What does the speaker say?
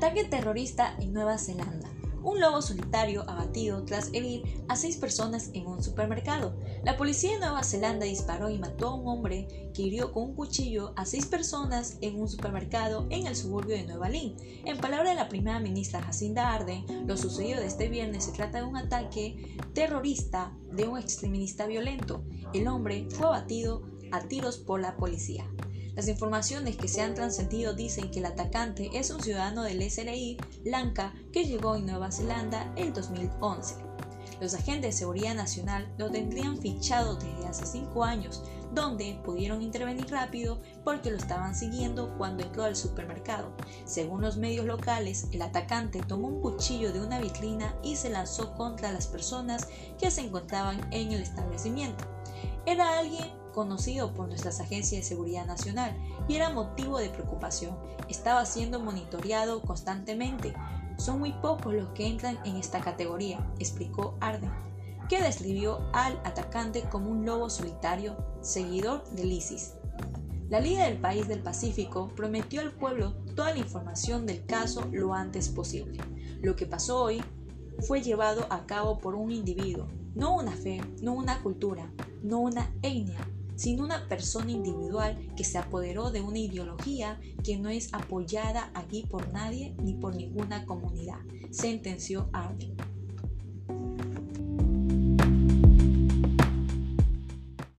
Ataque terrorista en Nueva Zelanda. Un lobo solitario abatido tras herir a seis personas en un supermercado. La policía de Nueva Zelanda disparó y mató a un hombre que hirió con un cuchillo a seis personas en un supermercado en el suburbio de Nueva Lynn. En palabras de la primera ministra Jacinda Arden, lo sucedido de este viernes se trata de un ataque terrorista de un extremista violento. El hombre fue abatido a tiros por la policía. Las informaciones que se han trascendido dicen que el atacante es un ciudadano del SRI, Lanka, que llegó en Nueva Zelanda en 2011. Los agentes de seguridad nacional lo tendrían fichado desde hace cinco años, donde pudieron intervenir rápido porque lo estaban siguiendo cuando entró al supermercado. Según los medios locales, el atacante tomó un cuchillo de una vitrina y se lanzó contra las personas que se encontraban en el establecimiento. Era alguien conocido por nuestras agencias de seguridad nacional y era motivo de preocupación. Estaba siendo monitoreado constantemente. Son muy pocos los que entran en esta categoría, explicó Arden, que describió al atacante como un lobo solitario, seguidor del ISIS. La Liga del País del Pacífico prometió al pueblo toda la información del caso lo antes posible. Lo que pasó hoy fue llevado a cabo por un individuo, no una fe, no una cultura, no una etnia, sino una persona individual que se apoderó de una ideología que no es apoyada aquí por nadie ni por ninguna comunidad, sentenció Arden.